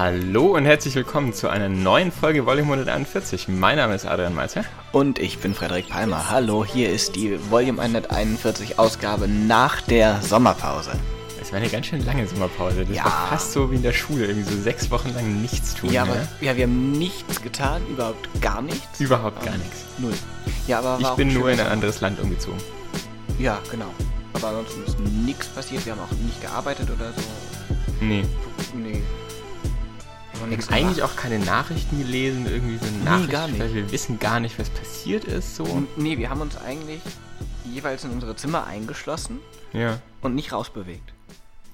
Hallo und herzlich willkommen zu einer neuen Folge Volume 141. Mein Name ist Adrian Meister. Und ich bin Frederik Palmer. Hallo, hier ist die Volume 141 Ausgabe nach der Sommerpause. Es war eine ganz schön lange Sommerpause. Das ja. war fast so wie in der Schule, irgendwie so sechs Wochen lang nichts tun. Ja, aber ne? ja, wir haben nichts getan, überhaupt gar nichts. Überhaupt gar nichts. Null. Ja, aber ich bin nur in ein anderes Land umgezogen. Ja, genau. Aber ansonsten ist nichts passiert. Wir haben auch nicht gearbeitet oder so. Nee. Nee. Nichts eigentlich auch keine Nachrichten gelesen, irgendwie so Nachrichten, nee, gar nicht. weil wir wissen gar nicht, was passiert ist. So. Nee, wir haben uns eigentlich jeweils in unsere Zimmer eingeschlossen ja. und nicht rausbewegt.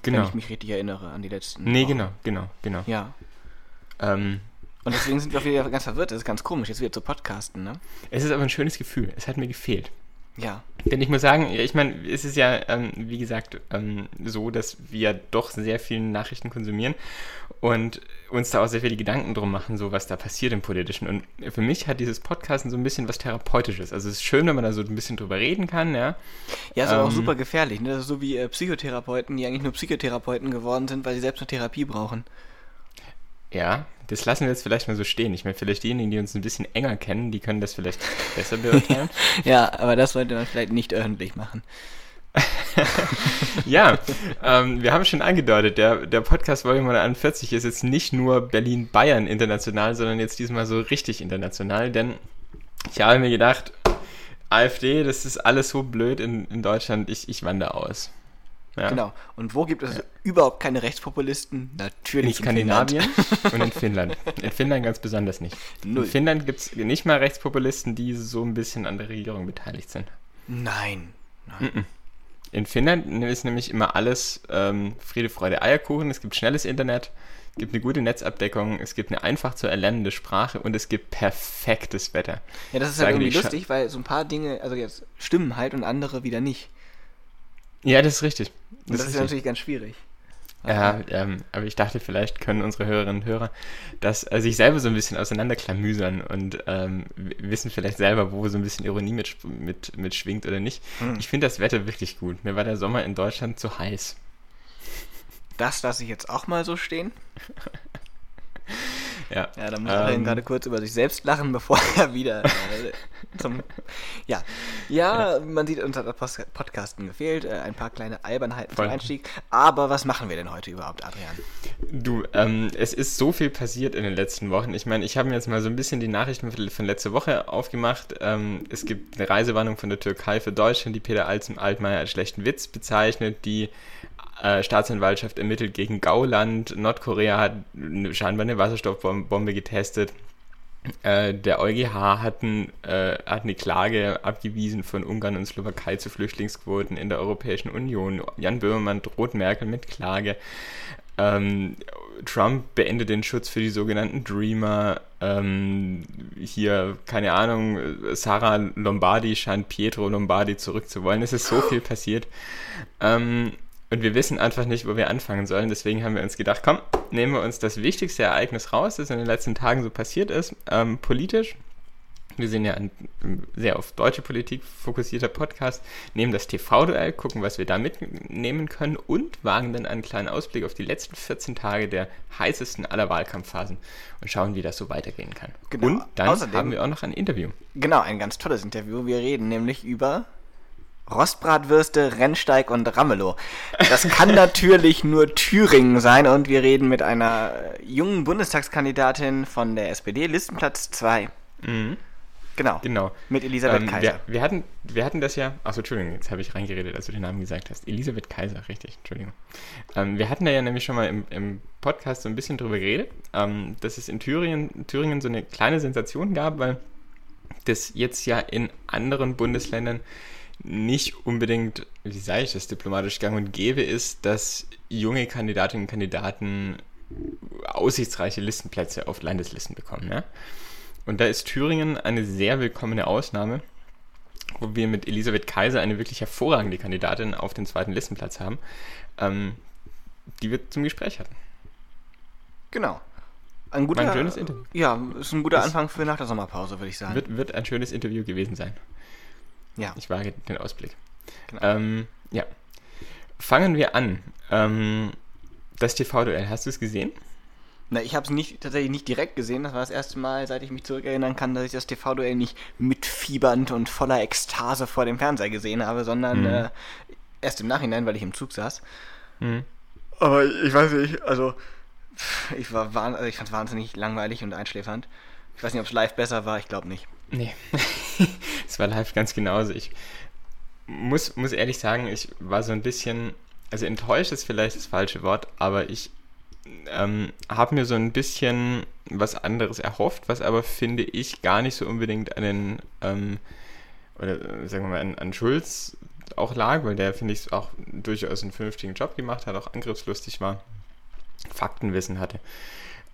Genau. Wenn ich mich richtig erinnere an die letzten. Nee, Wochen. genau, genau, genau. Ja. Ähm, und deswegen sind wir auch wieder ganz verwirrt. Das ist ganz komisch, jetzt wieder zu podcasten, ne? Es ist aber ein schönes Gefühl. Es hat mir gefehlt. Ja. Denn ich muss sagen, ich meine, es ist ja, ähm, wie gesagt, ähm, so, dass wir doch sehr viele Nachrichten konsumieren und uns da auch sehr viele Gedanken drum machen, so was da passiert im Politischen. Und für mich hat dieses Podcasten so ein bisschen was Therapeutisches. Also es ist schön, wenn man da so ein bisschen drüber reden kann, ja. Ja, ist aber ähm, auch super gefährlich, ne? Das ist so wie äh, Psychotherapeuten, die eigentlich nur Psychotherapeuten geworden sind, weil sie selbst eine Therapie brauchen. Ja, das lassen wir jetzt vielleicht mal so stehen. Ich meine, vielleicht diejenigen, die uns ein bisschen enger kennen, die können das vielleicht besser beurteilen. ja, aber das sollte man vielleicht nicht öffentlich machen. ja, ähm, wir haben schon angedeutet, der, der Podcast Volume 41 ist jetzt nicht nur Berlin-Bayern international, sondern jetzt diesmal so richtig international, denn ich habe mir gedacht, AfD, das ist alles so blöd in, in Deutschland, ich, ich wandere aus. Ja. Genau. Und wo gibt es ja. überhaupt keine Rechtspopulisten? Natürlich in Skandinavien in und in Finnland. In Finnland ganz besonders nicht. Null. In Finnland gibt es nicht mal Rechtspopulisten, die so ein bisschen an der Regierung beteiligt sind. Nein. Nein. In Finnland ist nämlich immer alles ähm, Friede, Freude, Eierkuchen. Es gibt schnelles Internet, es gibt eine gute Netzabdeckung, es gibt eine einfach zu erlernende Sprache und es gibt perfektes Wetter. Ja, das ist halt irgendwie lustig, weil so ein paar Dinge, also jetzt stimmen halt und andere wieder nicht. Ja, das ist richtig. Das, das ist, ist natürlich ganz schwierig. Ja, ähm, aber ich dachte, vielleicht können unsere Hörerinnen und Hörer das äh, sich selber so ein bisschen auseinanderklamüsern und ähm, wissen vielleicht selber, wo so ein bisschen Ironie mit, mit, mit schwingt oder nicht. Hm. Ich finde das Wetter wirklich gut. Mir war der Sommer in Deutschland zu heiß. Das lasse ich jetzt auch mal so stehen. Ja, ja da muss ähm, er gerade kurz über sich selbst lachen, bevor er wieder äh, zum. Ja. ja, man sieht, uns hat das Podcasten gefehlt, äh, ein paar kleine Albernheiten voll. zum Einstieg. Aber was machen wir denn heute überhaupt, Adrian? Du, ähm, es ist so viel passiert in den letzten Wochen. Ich meine, ich habe mir jetzt mal so ein bisschen die Nachrichten von letzter Woche aufgemacht. Ähm, es gibt eine Reisewarnung von der Türkei für Deutschland, die Peter Altmaier als schlechten Witz bezeichnet, die äh, Staatsanwaltschaft ermittelt gegen Gauland. Nordkorea hat scheinbar eine Wasserstoffbombe getestet. Äh, der EuGH hat, ein, äh, hat, eine Klage abgewiesen von Ungarn und Slowakei zu Flüchtlingsquoten in der Europäischen Union. Jan Böhmermann droht Merkel mit Klage. Ähm, Trump beendet den Schutz für die sogenannten Dreamer. Ähm, hier, keine Ahnung, Sarah Lombardi scheint Pietro Lombardi zurückzuwollen. Es ist so viel passiert. Ähm, und wir wissen einfach nicht, wo wir anfangen sollen. Deswegen haben wir uns gedacht, komm, nehmen wir uns das wichtigste Ereignis raus, das in den letzten Tagen so passiert ist, ähm, politisch. Wir sind ja ein sehr auf deutsche Politik fokussierter Podcast, nehmen das TV-Duell, gucken, was wir da mitnehmen können und wagen dann einen kleinen Ausblick auf die letzten 14 Tage der heißesten aller Wahlkampfphasen und schauen, wie das so weitergehen kann. Genau. Und dann Außerdem, haben wir auch noch ein Interview. Genau, ein ganz tolles Interview. Wir reden nämlich über Rostbratwürste, Rennsteig und Ramelow. Das kann natürlich nur Thüringen sein und wir reden mit einer jungen Bundestagskandidatin von der SPD, Listenplatz 2. Mhm. Genau. Genau. Mit Elisabeth ähm, Kaiser. Wir, wir, hatten, wir hatten das ja. Achso, Entschuldigung, jetzt habe ich reingeredet, als du den Namen gesagt hast. Elisabeth Kaiser, richtig, Entschuldigung. Ähm, wir hatten da ja nämlich schon mal im, im Podcast so ein bisschen drüber geredet, ähm, dass es in Thüringen, Thüringen so eine kleine Sensation gab, weil das jetzt ja in anderen Bundesländern nicht unbedingt, wie sage ich das diplomatisch gang und gäbe ist, dass junge Kandidatinnen und Kandidaten aussichtsreiche Listenplätze auf Landeslisten bekommen. Ja? Und da ist Thüringen eine sehr willkommene Ausnahme, wo wir mit Elisabeth Kaiser eine wirklich hervorragende Kandidatin auf den zweiten Listenplatz haben, ähm, die wir zum Gespräch hatten. Genau. Ein guter, ein schönes Interview. Ja, ist ein guter Anfang für nach der Sommerpause, würde ich sagen. Wird, wird ein schönes Interview gewesen sein. Ja. Ich wage den Ausblick. Genau. Ähm, ja. Fangen wir an. Ähm, das TV-Duell, hast du es gesehen? Na, ich habe es nicht, tatsächlich nicht direkt gesehen. Das war das erste Mal, seit ich mich zurückerinnern kann, dass ich das TV-Duell nicht mitfiebernd und voller Ekstase vor dem Fernseher gesehen habe, sondern Mhm. äh, erst im Nachhinein, weil ich im Zug saß. Mhm. Aber ich weiß nicht, also ich war also ich fand es wahnsinnig langweilig und einschläfernd. Ich weiß nicht, ob es live besser war, ich glaube nicht. Nee, es war live ganz genauso. Ich muss, muss ehrlich sagen, ich war so ein bisschen, also enttäuscht ist vielleicht das falsche Wort, aber ich ähm, habe mir so ein bisschen was anderes erhofft, was aber finde ich gar nicht so unbedingt an den, ähm, oder äh, sagen wir mal, an, an Schulz auch lag, weil der, finde ich, auch durchaus einen vernünftigen Job gemacht hat, auch angriffslustig war, Faktenwissen hatte,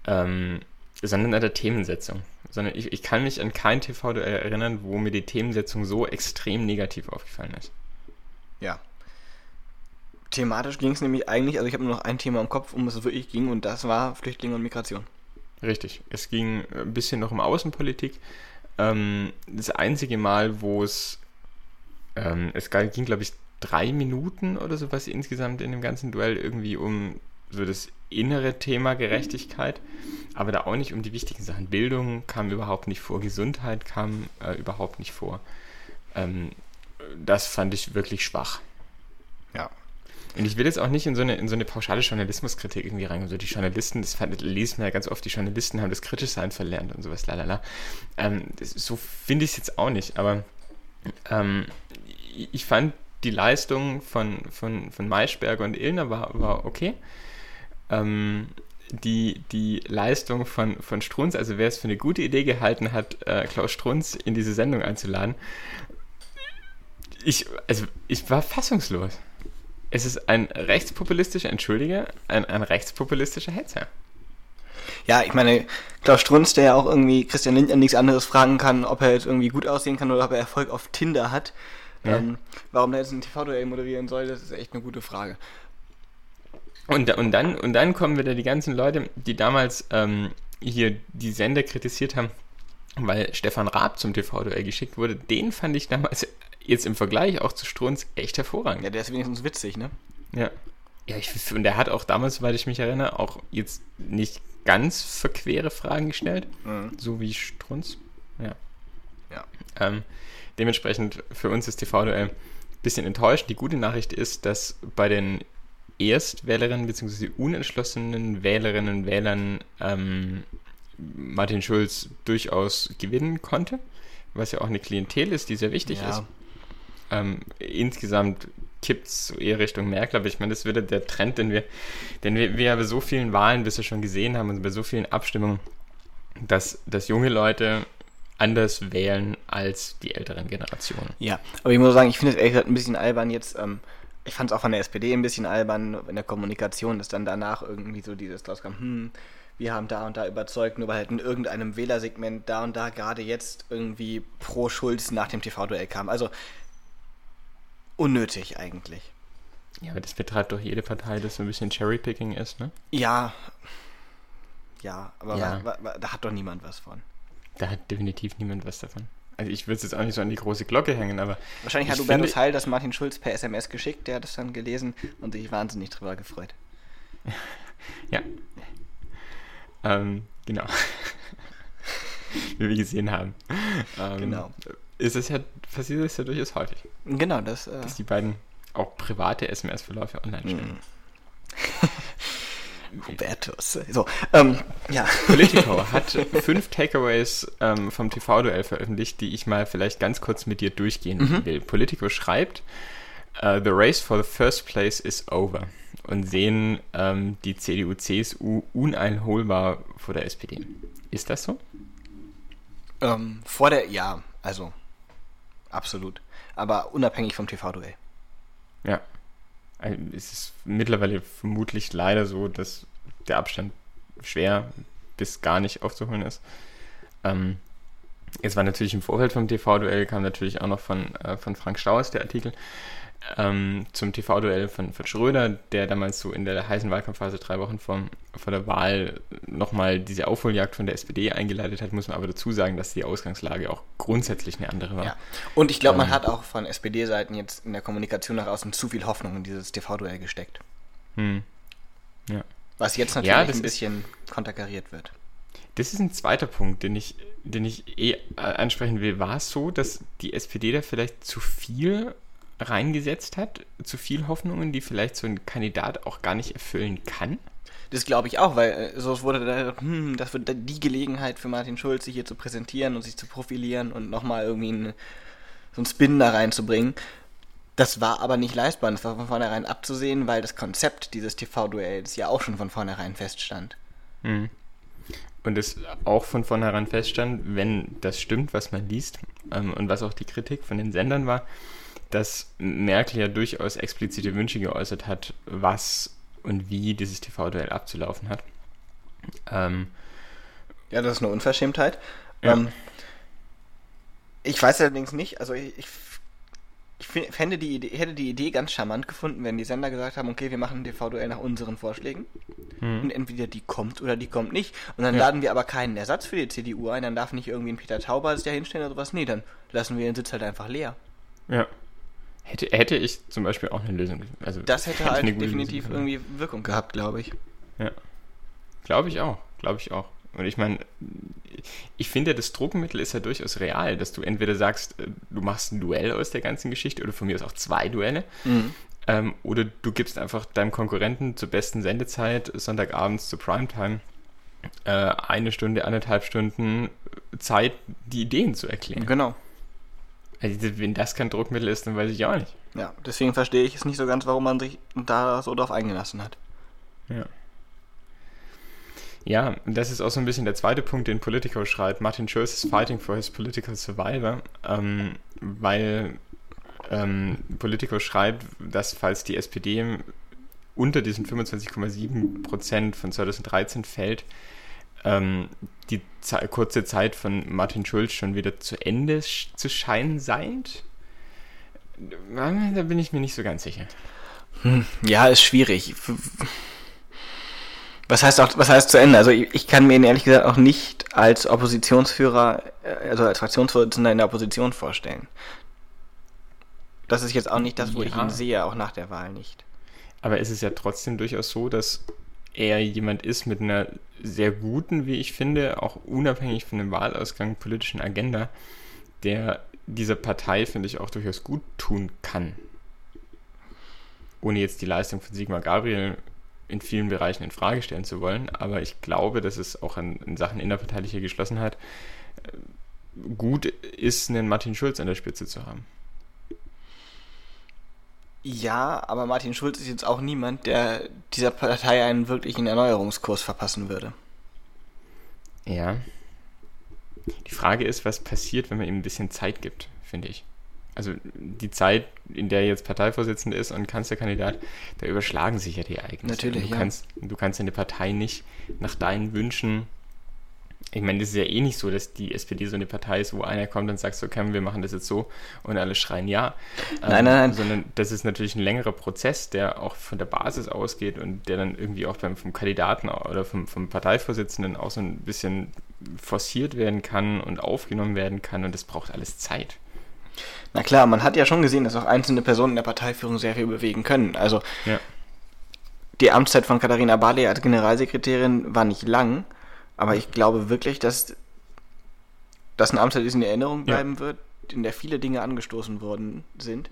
ähm, sondern an der Themensetzung. Sondern ich, ich kann mich an kein TV-Duell erinnern, wo mir die Themensetzung so extrem negativ aufgefallen ist. Ja. Thematisch ging es nämlich eigentlich, also ich habe nur noch ein Thema im Kopf, um es wirklich ging, und das war Flüchtlinge und Migration. Richtig. Es ging ein bisschen noch um Außenpolitik. Ähm, das einzige Mal, wo es, ähm, es ging, glaube ich, drei Minuten oder sowas insgesamt in dem ganzen Duell irgendwie um so das innere Thema Gerechtigkeit, aber da auch nicht um die wichtigen Sachen. Bildung kam überhaupt nicht vor, Gesundheit kam äh, überhaupt nicht vor. Ähm, das fand ich wirklich schwach. Ja. Und ich will jetzt auch nicht in so eine, in so eine pauschale Journalismuskritik irgendwie rein. So die Journalisten, das fand, liest man ja ganz oft, die Journalisten haben das Kritischsein verlernt und sowas, lalala. Ähm, das, so finde ich es jetzt auch nicht, aber ähm, ich fand die Leistung von, von, von Maischberger und Illner war, war okay. Ähm, die, die Leistung von, von Strunz, also wer es für eine gute Idee gehalten hat, äh, Klaus Strunz in diese Sendung einzuladen, ich, also ich war fassungslos. Es ist ein rechtspopulistischer, entschuldige, ein, ein rechtspopulistischer Hetzer. Ja, ich meine, Klaus Strunz, der ja auch irgendwie Christian Lindner nichts anderes fragen kann, ob er jetzt irgendwie gut aussehen kann oder ob er Erfolg auf Tinder hat. Ja. Ähm, warum er jetzt ein TV-Duell moderieren soll, das ist echt eine gute Frage. Und, und, dann, und dann kommen wieder die ganzen Leute, die damals ähm, hier die Sender kritisiert haben, weil Stefan Raab zum TV-Duell geschickt wurde. Den fand ich damals jetzt im Vergleich auch zu Strunz echt hervorragend. Ja, der ist wenigstens witzig, ne? Ja. Ja, ich, und der hat auch damals, soweit ich mich erinnere, auch jetzt nicht ganz verquere Fragen gestellt, Mhm. so wie Strunz. Ja. Ja. Ähm, dementsprechend für uns ist TV-Duell ein bisschen enttäuscht. Die gute Nachricht ist, dass bei den Erstwählerinnen bzw. unentschlossenen Wählerinnen und Wählern ähm, Martin Schulz durchaus gewinnen konnte, was ja auch eine Klientel ist, die sehr wichtig Ja. ist. Ähm, insgesamt kippt es so eher Richtung Merkel, aber ich meine, das wird der Trend, den wir, den wir, wir ja bei so vielen Wahlen bisher schon gesehen haben und bei so vielen Abstimmungen, dass, dass junge Leute anders wählen als die älteren Generationen. Ja, aber ich muss sagen, ich finde es ehrlich gesagt ein bisschen albern jetzt. Ähm, ich fand es auch von der SPD ein bisschen albern in der Kommunikation, dass dann danach irgendwie so dieses rauskam, hm, wir haben da und da überzeugt, nur weil halt in irgendeinem Wählersegment da und da gerade jetzt irgendwie pro Schulz nach dem TV-Duell kam. Also unnötig eigentlich. Ja, aber das betreibt doch jede Partei, das so ein bisschen Cherrypicking ist, ne? Ja, ja, aber Ja. wa- wa- da hat doch niemand was von. Da hat definitiv niemand was davon. Also ich würde es jetzt auch nicht so an die große Glocke hängen, aber Wahrscheinlich hat Hubertus Heil das Martin Schulz per SMS geschickt, der hat es dann gelesen und sich wahnsinnig drüber gefreut. ja. Ähm, genau. Wie wir gesehen haben. Ähm, Genau. Ist es ja, passiert es ja durchaus häufig, Genau, das. Äh, dass die beiden auch private SMS-Verläufe online stellen. Hubertus. So, ähm, ja. Politico hat fünf Takeaways ähm, vom TV-Duell veröffentlicht, die ich mal vielleicht ganz kurz mit dir durchgehen Mhm. will. Politico schreibt, äh, The race for the first place is over und sehen ähm, die CDU-CSU uneinholbar vor der SPD. Ist das so? Ähm, vor der, ja, also, absolut. Aber unabhängig vom TV-Duell. Ja. Es ist mittlerweile vermutlich leider so, dass der Abstand schwer bis gar nicht aufzuholen ist. Ähm, es war natürlich im Vorfeld vom TV-Duell, kam natürlich auch noch von, äh, von Frank Stauers der Artikel ähm, zum TV-Duell von, von Schröder, der damals so in der heißen Wahlkampfphase drei Wochen vor, vor der Wahl nochmal diese Aufholjagd von der SPD eingeleitet hat, muss man aber dazu sagen, dass die Ausgangslage auch grundsätzlich eine andere war. Ja. Und ich glaube, man Ähm. hat auch von SPD-Seiten jetzt in der Kommunikation nach außen zu viel Hoffnung in dieses TV-Duell gesteckt. Hm. Was jetzt natürlich Ja, ein ist- bisschen konterkariert wird. Das ist ein zweiter Punkt, den ich, den ich eh äh, ansprechen will. War es so, dass die SPD da vielleicht zu viel reingesetzt hat, zu viel Hoffnungen, die vielleicht so ein Kandidat auch gar nicht erfüllen kann? Das glaube ich auch, weil äh, so wurde da, hm, das wird die Gelegenheit für Martin Schulz, sich hier zu präsentieren und sich zu profilieren und nochmal irgendwie einen, so einen Spin da reinzubringen. Das war aber nicht leistbar. Das war von vornherein abzusehen, weil das Konzept dieses TV-Duells ja auch schon von vornherein feststand. Mhm. Und es auch von vornherein feststand, wenn das stimmt, was man liest ähm, und was auch die Kritik von den Sendern war, dass Merkel ja durchaus explizite Wünsche geäußert hat, was und wie dieses TV-Duell abzulaufen hat. Ähm, ja, das ist eine Unverschämtheit. Ja. Ähm, ich weiß allerdings nicht, also ich, ich ich fände die Idee, hätte die Idee ganz charmant gefunden, wenn die Sender gesagt haben, okay, wir machen ein TV-Duell nach unseren Vorschlägen. Hm. Und entweder die kommt oder die kommt nicht. Und dann ja. laden wir aber keinen Ersatz für die CDU ein, dann darf nicht irgendwie ein Peter Tauber sich da hinstellen oder sowas. Nee, dann lassen wir den Sitz halt einfach leer. Ja. Hätte, hätte ich zum Beispiel auch eine Lösung. Also das hätte, hätte halt definitiv irgendwie Wirkung gehabt, glaube ich. Ja. Glaube ich auch. Glaube ich auch. Und ich meine, ich finde, das Druckmittel ist ja durchaus real, dass du entweder sagst, äh, du machst ein Duell aus der ganzen Geschichte oder von mir aus auch zwei Duelle. Mhm. Ähm, oder du gibst einfach deinem Konkurrenten zur besten Sendezeit, Sonntagabends zur Primetime, äh, eine Stunde, anderthalb Stunden Zeit, die Ideen zu erklären. Genau. Also, wenn das kein Druckmittel ist, dann weiß ich auch nicht. Ja, deswegen verstehe ich es nicht so ganz, warum man sich da so drauf eingelassen hat. Ja. Ja, das ist auch so ein bisschen der zweite Punkt, den Politico schreibt. Martin Schulz is fighting for his political survivor, ähm, weil ähm, Politico schreibt, dass falls die SPD unter diesen 25,7 Prozent von 2013 fällt, ähm, die Ze kurze Zeit von Martin Schulz schon wieder zu Ende sch zu scheinen seid. Da bin ich mir nicht so ganz sicher. Hm, ja, ist schwierig. Was heißt auch, was heißt zu Ende? Also ich, ich, kann mir ihn ehrlich gesagt auch nicht als Oppositionsführer, äh, also als Fraktionsvorsitzender in der Opposition vorstellen. Das ist jetzt auch nicht das, wo ja. ich ihn sehe, auch nach der Wahl nicht. Aber es ist ja trotzdem durchaus so, dass er jemand ist mit einer sehr guten, wie ich finde, auch unabhängig von dem Wahlausgang politischen Agenda, der dieser Partei, finde ich, auch durchaus gut tun kann. Ohne jetzt die Leistung von Sigmar Gabriel in vielen Bereichen in Frage stellen zu wollen, aber ich glaube, dass es auch in, in Sachen innerparteilicher Geschlossenheit äh, gut ist, einen Martin Schulz an der Spitze zu haben. Ja, aber Martin Schulz ist jetzt auch niemand, der dieser Partei einen wirklichen Erneuerungskurs verpassen würde. Ja. Die Frage ist, was passiert, wenn man ihm ein bisschen Zeit gibt, finde ich also die Zeit, in der jetzt Parteivorsitzender ist und Kanzlerkandidat, da überschlagen sich ja die Ereignisse. Natürlich, du ja. Kannst, du kannst eine Partei nicht nach deinen Wünschen ich meine, das ist ja eh nicht so, dass die SPD so eine Partei ist, wo einer kommt und sagt, so, okay, wir machen das jetzt so und alle schreien ja. Nein, ähm, nein, nein. Sondern das ist natürlich ein längerer Prozess, der auch von der Basis ausgeht und der dann irgendwie auch beim, vom Kandidaten oder vom, vom Parteivorsitzenden auch so ein bisschen forciert werden kann und aufgenommen werden kann und das braucht alles Zeit. Na klar, man hat ja schon gesehen, dass auch einzelne Personen in der Parteiführung sehr viel bewegen können. Also ja. die Amtszeit von Katharina Barley als Generalsekretärin war nicht lang, aber ich glaube wirklich, dass das eine Amtszeit ist in Erinnerung bleiben ja. wird, in der viele Dinge angestoßen worden sind,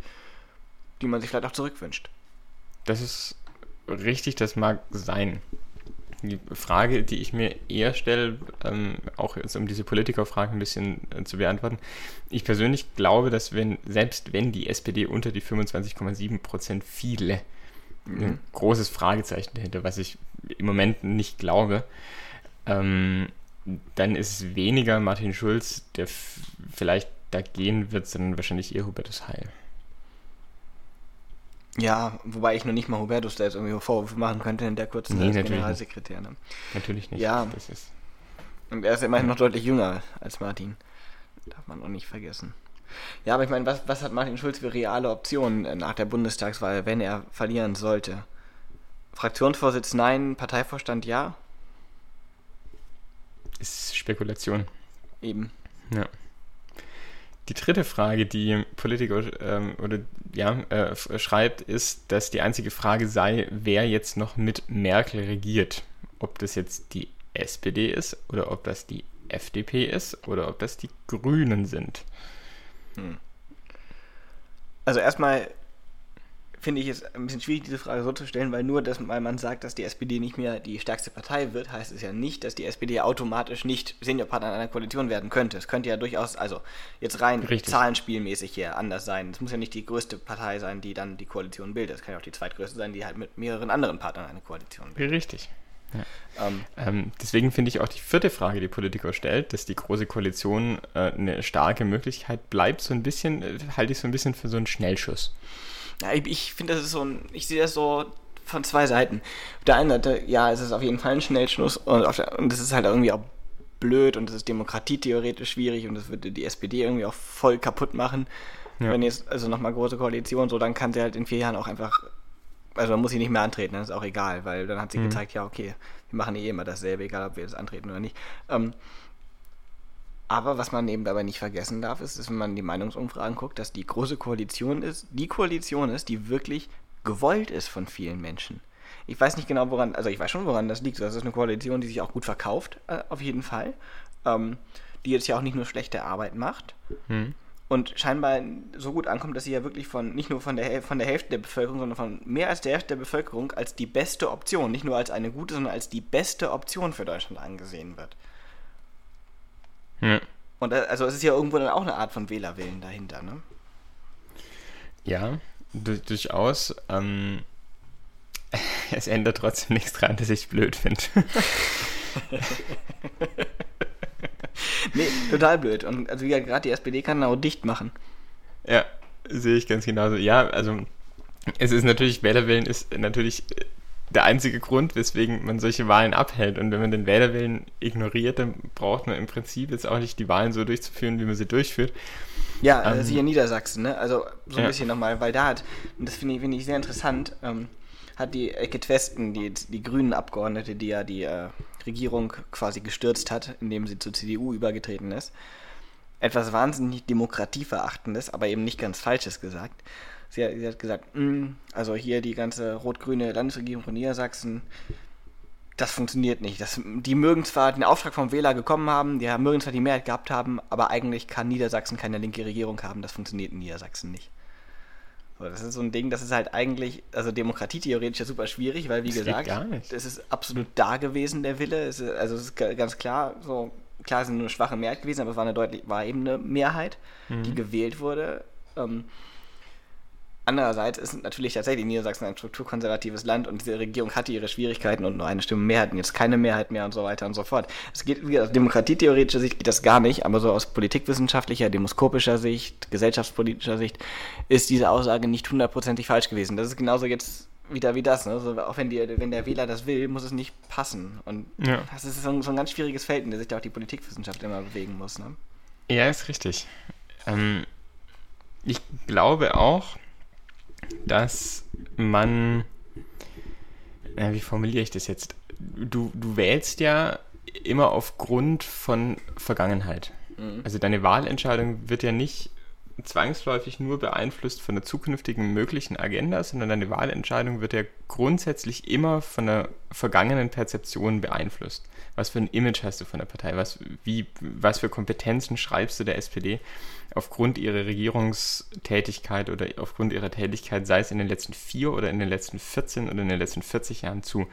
die man sich vielleicht auch zurückwünscht. Das ist richtig, das mag sein die Frage, die ich mir eher stelle, ähm, auch jetzt um diese Politikerfragen ein bisschen äh, zu beantworten. Ich persönlich glaube, dass wenn, selbst wenn die SPD unter die 25,7 Prozent fiele, mhm. ein großes Fragezeichen dahinter, was ich im Moment nicht glaube, ähm, dann ist es weniger Martin Schulz, der vielleicht da gehen wird, sondern wahrscheinlich eher Hubertus Heil. Ja, wobei ich noch nicht mal Hubertus da jetzt irgendwie Vorwürfe machen könnte in der kurzen nee, als Generalsekretär. Ne? Natürlich nicht. Ja. Das ist und er ist immerhin noch deutlich jünger als Martin. Darf man auch nicht vergessen. Ja, aber ich meine, was, was hat Martin Schulz für reale Optionen äh, nach der Bundestagswahl, wenn er verlieren sollte? Fraktionsvorsitz nein, Parteivorstand ja? Ist Spekulation. Eben. Ja. Die dritte Frage, die Politiker ähm, oder ja, äh, schreibt, ist, dass die einzige Frage sei, wer jetzt noch mit Merkel regiert. Ob das jetzt die SPD ist oder ob das die FDP ist oder ob das die Grünen sind. Hm. Also erstmal finde ich es ein bisschen schwierig, diese Frage so zu stellen, weil nur, dass, weil man sagt, dass die SPD nicht mehr die stärkste Partei wird, heißt es ja nicht, dass die SPD automatisch nicht Seniorpartner einer Koalition werden könnte. Es könnte ja durchaus, also jetzt rein Richtig. zahlenspielmäßig hier anders sein. Es muss ja nicht die größte Partei sein, die dann die Koalition bildet. Es kann ja auch die zweitgrößte sein, die halt mit mehreren anderen Partnern eine Koalition bildet. Richtig. Ja. Ähm, ähm, deswegen finde ich auch die vierte Frage, die Politiker stellt, dass die Große Koalition äh, eine starke Möglichkeit bleibt, so ein bisschen, äh, halte ich so ein bisschen für so einen Schnellschuss. Ja, ich, ich finde, das ist so ein, ich sehe das so von zwei Seiten. Auf der einen Seite, ja, es ist auf jeden Fall ein Schnellschluss und, der, und das ist halt irgendwie auch blöd und das ist demokratietheoretisch schwierig und das würde die SPD irgendwie auch voll kaputt machen. Ja. Wenn jetzt also nochmal große Koalition so, dann kann sie halt in vier Jahren auch einfach, also dann muss sie nicht mehr antreten, dann ist auch egal, weil dann hat sie mhm. gezeigt, ja, okay, wir machen eh immer dasselbe, egal ob wir das antreten oder nicht. Ähm, aber was man eben dabei nicht vergessen darf, ist, dass wenn man die Meinungsumfragen guckt, dass die große Koalition ist, die Koalition ist, die wirklich gewollt ist von vielen Menschen. Ich weiß nicht genau, woran, also ich weiß schon, woran das liegt. Das ist eine Koalition, die sich auch gut verkauft, äh, auf jeden Fall. Ähm, die jetzt ja auch nicht nur schlechte Arbeit macht. Hm. Und scheinbar so gut ankommt, dass sie ja wirklich von, nicht nur von der, von der Hälfte der Bevölkerung, sondern von mehr als der Hälfte der Bevölkerung als die beste Option, nicht nur als eine gute, sondern als die beste Option für Deutschland angesehen wird. Ja. Und also es ist ja irgendwo dann auch eine Art von Wählerwillen dahinter, ne? Ja, durchaus. Ähm, es ändert trotzdem nichts dran, dass ich blöd finde. nee, total blöd. Und also wie gerade die SPD kann auch dicht machen. Ja, sehe ich ganz genauso. Ja, also es ist natürlich, Wählerwillen ist natürlich der einzige Grund, weswegen man solche Wahlen abhält. Und wenn man den Wählerwillen ignoriert, dann braucht man im Prinzip jetzt auch nicht die Wahlen so durchzuführen, wie man sie durchführt. Ja, ähm, also hier in Niedersachsen, ne? Also so ein ja. bisschen nochmal, weil da hat, und das finde ich, find ich sehr interessant, ähm, hat die Ecke Westen, die, die grünen Abgeordnete, die ja die äh, Regierung quasi gestürzt hat, indem sie zur CDU übergetreten ist, etwas wahnsinnig demokratieverachtendes, aber eben nicht ganz Falsches gesagt sie hat, sie hat gesagt, mm, also hier die ganze rot-grüne Landesregierung von Niedersachsen, das funktioniert nicht. Das, die mögen zwar den Auftrag vom Wähler gekommen haben, die mögen zwar die Mehrheit gehabt haben, aber eigentlich kann Niedersachsen keine linke Regierung haben. Das funktioniert in Niedersachsen nicht. So, das ist so ein Ding, das ist halt eigentlich, also demokratietheoretisch ja super schwierig, weil wie das gesagt, es ist absolut da gewesen, der Wille. Es ist, also es ist ganz klar, so klar es ist eine schwache Mehrheit gewesen, aber es war eine deutlich, war eben eine Mehrheit, mhm. die gewählt wurde. Ähm, Andererseits ist natürlich tatsächlich Niedersachsen ein strukturkonservatives Land und diese Regierung hatte ihre Schwierigkeiten und nur eine Stimme mehr hatten jetzt keine Mehrheit mehr und so weiter und so fort. Es geht, aus demokratietheoretischer Sicht geht das gar nicht, aber so aus politikwissenschaftlicher, demoskopischer Sicht, gesellschaftspolitischer Sicht ist diese Aussage nicht hundertprozentig falsch gewesen. Das ist genauso jetzt wieder wie das. Ne? Also auch wenn, die, wenn der Wähler das will, muss es nicht passen. Und ja. das ist so ein, so ein, ganz schwieriges Feld, in dem sich da auch die Politikwissenschaft immer bewegen muss. Ne? Ja, ist richtig. Ähm, ich glaube auch, dass man, na, wie formuliere ich das jetzt? Du, du wählst ja immer aufgrund von Vergangenheit. Mhm. Also deine Wahlentscheidung wird ja nicht zwangsläufig nur beeinflusst von der zukünftigen möglichen Agenda, sondern deine Wahlentscheidung wird ja grundsätzlich immer von der vergangenen Perzeption beeinflusst. Was für ein Image hast du von der Partei? Was, wie, was für Kompetenzen schreibst du der SPD aufgrund ihrer Regierungstätigkeit oder aufgrund ihrer Tätigkeit, sei es in den letzten vier oder in den letzten 14 oder in den letzten 40 Jahren zu?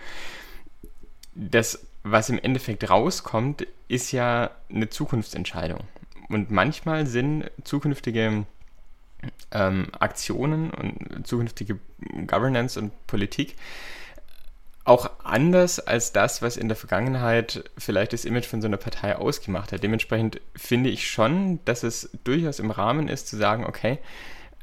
Das, was im Endeffekt rauskommt, ist ja eine Zukunftsentscheidung. Und manchmal sind zukünftige ähm, Aktionen und zukünftige Governance und Politik auch anders als das, was in der Vergangenheit vielleicht das Image von so einer Partei ausgemacht hat. Dementsprechend finde ich schon, dass es durchaus im Rahmen ist zu sagen, okay,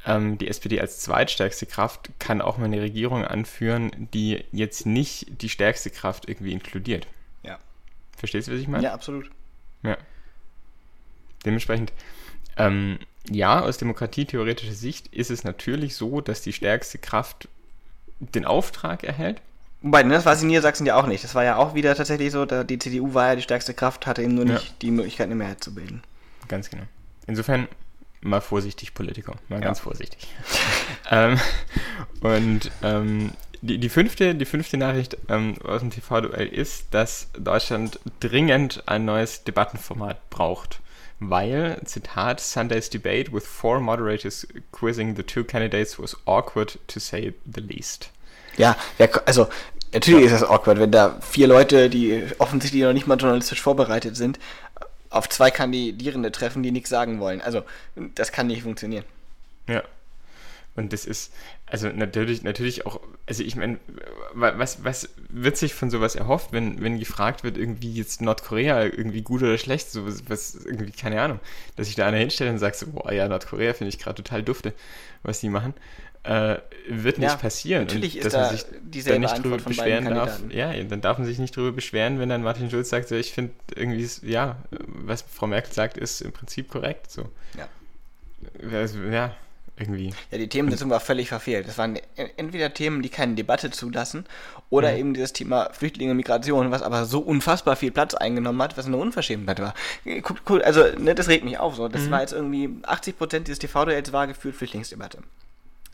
ähm, die SPD als zweitstärkste Kraft kann auch mal eine Regierung anführen, die jetzt nicht die stärkste Kraft irgendwie inkludiert. Ja. Verstehst du, was ich meine? Ja, absolut. Ja. Dementsprechend, ähm, ja, aus demokratietheoretischer Sicht ist es natürlich so, dass die stärkste Kraft den Auftrag erhält. Wobei, ne, das war sie in Niedersachsen ja auch nicht. Das war ja auch wieder tatsächlich so, die CDU war ja die stärkste Kraft, hatte eben nur nicht ja. die Möglichkeit, eine Mehrheit zu bilden. Ganz genau. Insofern mal vorsichtig, Politiker. Mal ja. ganz vorsichtig. ähm, und ähm, die, die, fünfte, die fünfte Nachricht ähm, aus dem TV-Duell ist, dass Deutschland dringend ein neues Debattenformat braucht. Weil, Zitat, Sunday's debate with four moderators quizzing the two candidates was awkward to say the least. Ja, also natürlich ist das awkward, wenn da vier Leute, die offensichtlich noch nicht mal journalistisch vorbereitet sind, auf zwei Kandidierende treffen, die nichts sagen wollen. Also, das kann nicht funktionieren. Ja. Und das ist, also natürlich, natürlich auch, also ich meine, was, was wird sich von sowas erhofft, wenn, wenn gefragt wird, irgendwie jetzt Nordkorea irgendwie gut oder schlecht, so was, was irgendwie, keine Ahnung, dass sich da einer hinstellt und sagt so, boah, ja, Nordkorea finde ich gerade total dufte, was die machen, äh, wird nicht ja, passieren. Natürlich und ist dass da man sich dann nicht drüber beschweren darf. Ja, dann darf man sich nicht drüber beschweren, wenn dann Martin Schulz sagt, so, ich finde irgendwie, ja, was Frau Merkel sagt, ist im Prinzip korrekt, so. Ja. Also, ja, irgendwie. Ja, die Themen sind sogar völlig verfehlt. Das waren entweder Themen, die keine Debatte zulassen, oder mhm. eben dieses Thema Flüchtlinge, Migration, was aber so unfassbar viel Platz eingenommen hat, was eine Unverschämtheit war. Cool, also, ne, das regt mich auf so. Das mhm. war jetzt irgendwie 80 Prozent dieses TV-Duells war gefühlt Flüchtlingsdebatte.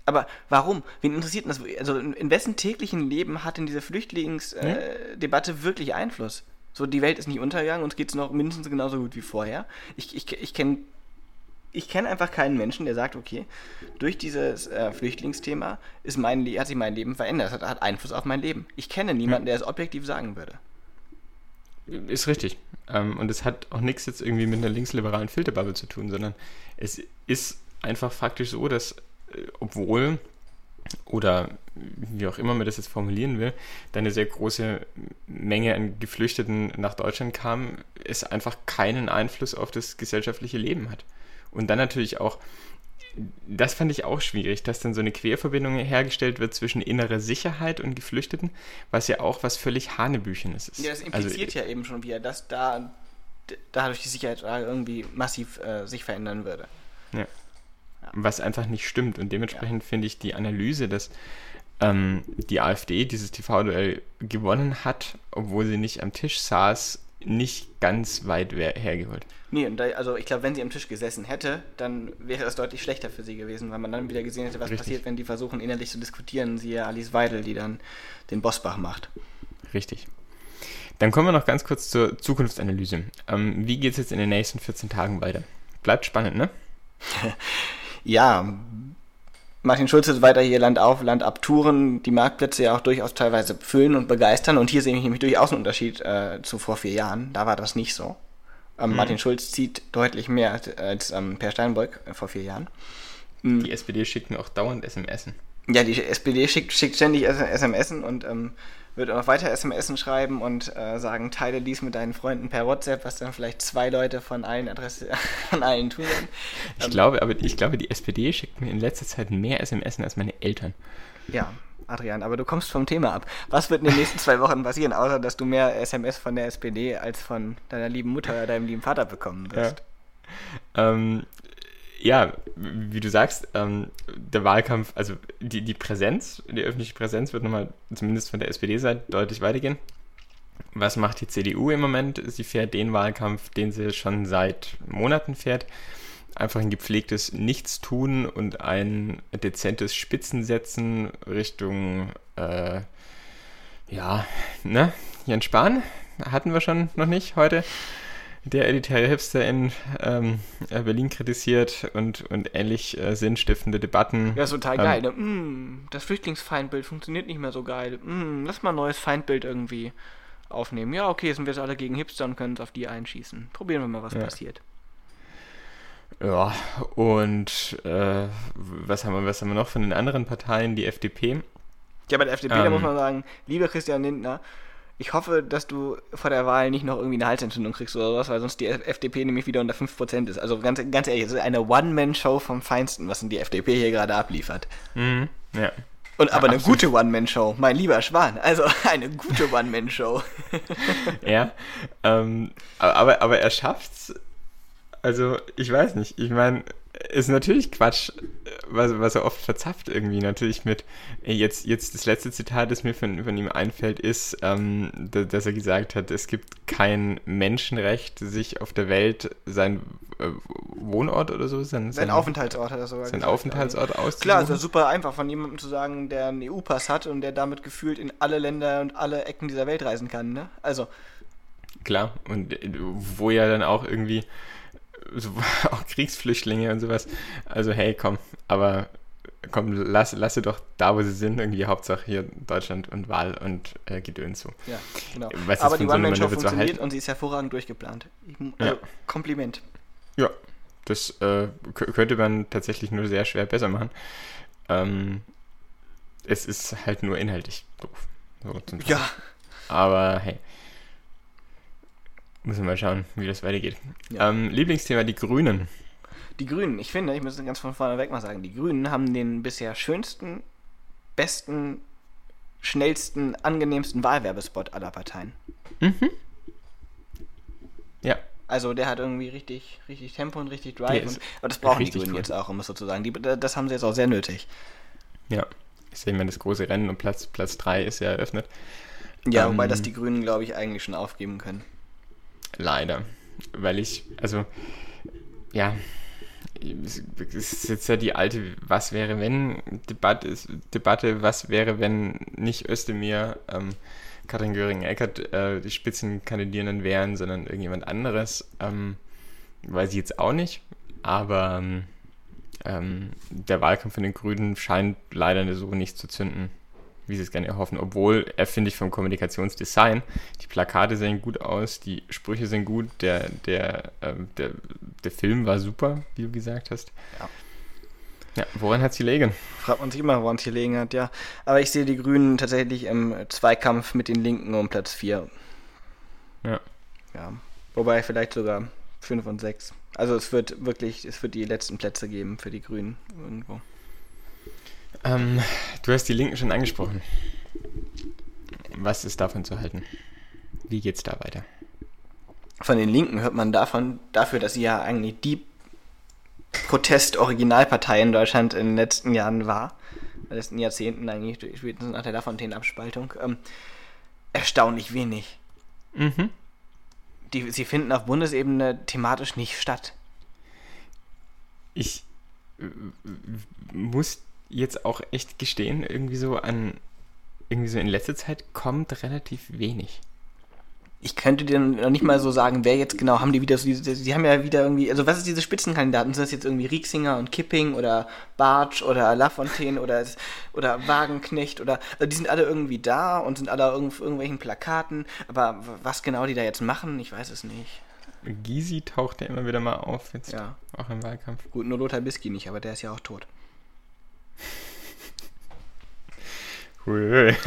Aber warum? Wen interessiert das? Also in wessen täglichen Leben hat denn diese Flüchtlingsdebatte äh, wirklich Einfluss? So, die Welt ist nicht untergegangen, uns geht es noch mindestens genauso gut wie vorher. Ich, ich, ich kenne ich kenne einfach keinen Menschen, der sagt, okay, durch dieses äh, Flüchtlingsthema ist mein hat sich mein Leben verändert, hat, hat Einfluss auf mein Leben. Ich kenne niemanden, der es objektiv sagen würde. Ist richtig. Ähm, und es hat auch nichts jetzt irgendwie mit einer linksliberalen Filterbubble zu tun, sondern es ist einfach faktisch so, dass äh, obwohl oder wie auch immer man das jetzt formulieren will, da eine sehr große Menge an Geflüchteten nach Deutschland kam, es einfach keinen Einfluss auf das gesellschaftliche Leben hat. Und dann natürlich auch, das fand ich auch schwierig, dass dann so eine Querverbindung hergestellt wird zwischen innerer Sicherheit und Geflüchteten, was ja auch was völlig Hanebüchenes ist. Ja, das impliziert also, ja eben schon wieder, dass da dadurch die Sicherheit irgendwie massiv äh, sich verändern würde. Ja. ja. Was einfach nicht stimmt. Und dementsprechend ja. finde ich die Analyse, dass ähm, die AfD dieses TV-Duell gewonnen hat, obwohl sie nicht am Tisch saß, nicht ganz weit hergeholt. Nee, und da, also ich glaube, wenn sie am Tisch gesessen hätte, dann wäre es deutlich schlechter für sie gewesen, weil man dann wieder gesehen hätte, was Richtig. passiert, wenn die versuchen, innerlich zu diskutieren. Siehe Alice Weidel, die dann den Bosbach macht. Richtig. Dann kommen wir noch ganz kurz zur Zukunftsanalyse. Ähm, wie geht es jetzt in den nächsten 14 Tagen weiter? Bleibt spannend, ne? ja, Martin Schulz wird weiter hier Land auf, Land ab touren, die Marktplätze ja auch durchaus teilweise füllen und begeistern. Und hier sehe ich nämlich durchaus einen Unterschied äh, zu vor vier Jahren. Da war das nicht so. Ähm, mhm. Martin Schulz zieht deutlich mehr als, als ähm, Per Steinbrück äh, vor vier Jahren. Mhm. Die SPD schickt mir auch dauernd SMS. Ja, die SPD schickt, schickt ständig SMS und ähm, wird auch noch weiter SMS schreiben und äh, sagen, teile dies mit deinen Freunden per WhatsApp, was dann vielleicht zwei Leute von allen Adresse, von allen tun. Ich ähm, glaube, aber ich glaube, die SPD schickt mir in letzter Zeit mehr SMS als meine Eltern. Ja, Adrian, aber du kommst vom Thema ab. Was wird in den nächsten zwei Wochen passieren, außer dass du mehr SMS von der SPD als von deiner lieben Mutter oder deinem lieben Vater bekommen wirst? Ja. Ähm, ja, wie du sagst, ähm, der Wahlkampf, also die, die Präsenz, die öffentliche Präsenz wird nochmal, zumindest von der SPD-Seite, deutlich weitergehen. Was macht die CDU im Moment? Sie fährt den Wahlkampf, den sie schon seit Monaten fährt. Einfach ein gepflegtes Nichtstun und ein dezentes Spitzensetzen Richtung, äh, ja, ne, Jens Spahn hatten wir schon noch nicht heute der elitäre Hipster in ähm, äh, Berlin kritisiert und, und ähnlich äh, sinnstiftende Debatten. Ja, ist total ähm, geil. Ne? Mm, das Flüchtlingsfeindbild funktioniert nicht mehr so geil. Mm, lass mal ein neues Feindbild irgendwie aufnehmen. Ja, okay, sind wir jetzt alle gegen Hipster und können uns auf die einschießen. Probieren wir mal, was ja. passiert. Ja, und äh, was, haben wir, was haben wir noch von den anderen Parteien? Die FDP. Ja, bei der FDP, ähm, da muss man sagen, lieber Christian Lindner, ich hoffe, dass du vor der Wahl nicht noch irgendwie eine Halsentzündung kriegst oder sowas, weil sonst die FDP nämlich wieder unter 5% ist. Also ganz, ganz ehrlich, es ist eine One-Man-Show vom Feinsten, was die FDP hier gerade abliefert. Mhm, ja. Und aber ja, eine gute One-Man-Show, mein lieber Schwan. Also eine gute One-Man-Show. ja, ähm, aber, aber er schafft's. Also, ich weiß nicht. Ich meine, ist natürlich Quatsch, was, was er oft verzapft irgendwie. Natürlich mit, jetzt, jetzt das letzte Zitat, das mir von, von ihm einfällt, ist, ähm, dass er gesagt hat, es gibt kein Menschenrecht, sich auf der Welt sein äh, Wohnort oder so, sein, sein, sein Aufenthaltsort hat er sogar Sein Aufenthaltsort auszusuchen. Klar, ja super einfach von jemandem zu sagen, der einen EU-Pass hat und der damit gefühlt in alle Länder und alle Ecken dieser Welt reisen kann, ne? Also. Klar, und äh, wo ja dann auch irgendwie so, auch Kriegsflüchtlinge und sowas. Also hey, komm, aber komm, lass, lasse doch da, wo sie sind, irgendwie Hauptsache hier Deutschland und Wahl und äh, Gedöns so. Ja, genau. Was aber die One-Man-Show so funktioniert und sie ist hervorragend durchgeplant. Also, ja. Kompliment. Ja, das äh, könnte man tatsächlich nur sehr schwer besser machen. Ähm, es ist halt nur inhaltlich doof. So ja. Aber hey. Müssen wir mal schauen, wie das weitergeht. Ja. Ähm, Lieblingsthema, die Grünen. Die Grünen, ich finde, ich muss ganz von vorne weg mal sagen, die Grünen haben den bisher schönsten, besten, schnellsten, angenehmsten Wahlwerbespot aller Parteien. Mhm. Ja. Also der hat irgendwie richtig, richtig Tempo und richtig Drive. Und, aber das brauchen die Grünen cool. jetzt auch, um es so zu sagen. Die, das haben sie jetzt auch sehr nötig. Ja. Ich sehe mal das große Rennen und Platz, Platz 3 ist ja eröffnet. Ja, ähm, wobei das die Grünen, glaube ich, eigentlich schon aufgeben können. Leider. Weil ich, also, ja, es ist jetzt ja die alte Was wäre wenn Debatte, Debatte was wäre wenn nicht Özdemir, ähm, Katrin Göring-Eckert äh, die Spitzenkandidierenden wären, sondern irgendjemand anderes. Ähm, weiß ich jetzt auch nicht, aber ähm, der Wahlkampf von den Grünen scheint leider so nicht zu zünden wie sie es gerne erhoffen. Obwohl er, finde ich, vom Kommunikationsdesign, die Plakate sehen gut aus, die Sprüche sind gut, der, der, äh, der, der Film war super, wie du gesagt hast. Ja. Ja, woran hat es gelegen? Fragt man sich immer, woran es gelegen hat, ja. Aber ich sehe die Grünen tatsächlich im Zweikampf mit den Linken um Platz 4. Ja. Ja. Wobei vielleicht sogar 5 und 6. Also es wird wirklich, es wird die letzten Plätze geben für die Grünen irgendwo. Ähm, du hast die Linken schon angesprochen. Was ist davon zu halten? Wie geht's da weiter? Von den Linken hört man davon, dafür, dass sie ja eigentlich die Protest-Originalpartei in Deutschland in den letzten Jahren war, in den letzten Jahrzehnten eigentlich, spätestens nach der Lafontaine-Abspaltung, ähm, erstaunlich wenig. Mhm. Die, sie finden auf Bundesebene thematisch nicht statt. Ich äh, muss jetzt auch echt gestehen, irgendwie so an, irgendwie so in letzter Zeit kommt relativ wenig. Ich könnte dir noch nicht mal so sagen, wer jetzt genau haben die wieder so diese, sie haben ja wieder irgendwie, also was ist diese Spitzenkandidaten? Sind das jetzt irgendwie Rieksinger und Kipping oder Bartsch oder Lafontaine oder, oder Wagenknecht oder, also die sind alle irgendwie da und sind alle auf irgendwelchen Plakaten, aber was genau die da jetzt machen, ich weiß es nicht. Gysi taucht ja immer wieder mal auf, jetzt ja. auch im Wahlkampf. Gut, nur Lothar Bisky nicht, aber der ist ja auch tot.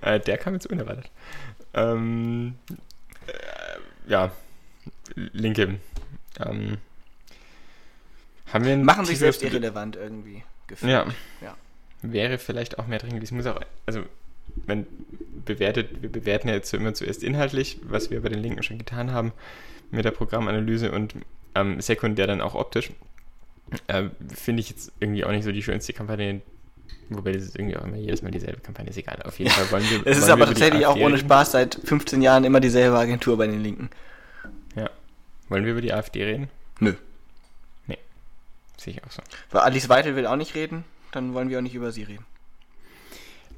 Äh, der kam jetzt unerwartet. Ähm, äh, ja, Linke. Ähm, haben wir Machen sich selbst irrelevant irgendwie. Gefühlt. Ja. ja. Wäre vielleicht auch mehr drin gewesen. Muss auch, also, man bewertet, wir bewerten ja jetzt immer zuerst inhaltlich, was wir bei den Linken schon getan haben mit der Programmanalyse und ähm, sekundär dann auch optisch. Äh, Finde ich jetzt irgendwie auch nicht so die schönste Kampagne. Wobei das ist irgendwie auch immer jedes Mal dieselbe Kampagne, ist egal. Auf jeden Fall wollen wir. es ist aber tatsächlich auch ohne Spaß seit 15 Jahren immer dieselbe Agentur bei den Linken. Ja. Wollen wir über die AfD reden? Nö. Nee. Sehe ich auch so. Weil Alice Weitel will auch nicht reden, dann wollen wir auch nicht über sie reden.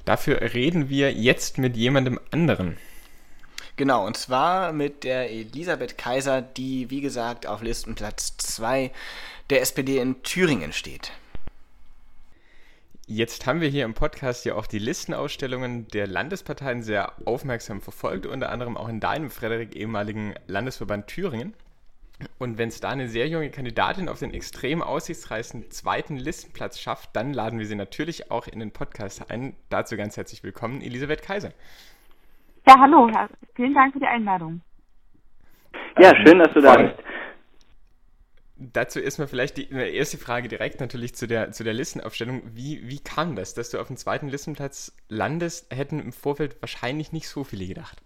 Dafür reden wir jetzt mit jemandem anderen. Genau, und zwar mit der Elisabeth Kaiser, die, wie gesagt, auf Listenplatz 2 der SPD in Thüringen steht. Jetzt haben wir hier im Podcast ja auch die Listenausstellungen der Landesparteien sehr aufmerksam verfolgt, unter anderem auch in deinem, Frederik, ehemaligen Landesverband Thüringen. Und wenn es da eine sehr junge Kandidatin auf den extrem aussichtsreichen zweiten Listenplatz schafft, dann laden wir sie natürlich auch in den Podcast ein. Dazu ganz herzlich willkommen, Elisabeth Kaiser. Ja, hallo, vielen Dank für die Einladung. Ja, schön, dass du da bist dazu erstmal vielleicht die erste Frage direkt natürlich zu der, zu der Listenaufstellung. Wie, wie kam das, dass du auf dem zweiten Listenplatz landest? Hätten im Vorfeld wahrscheinlich nicht so viele gedacht.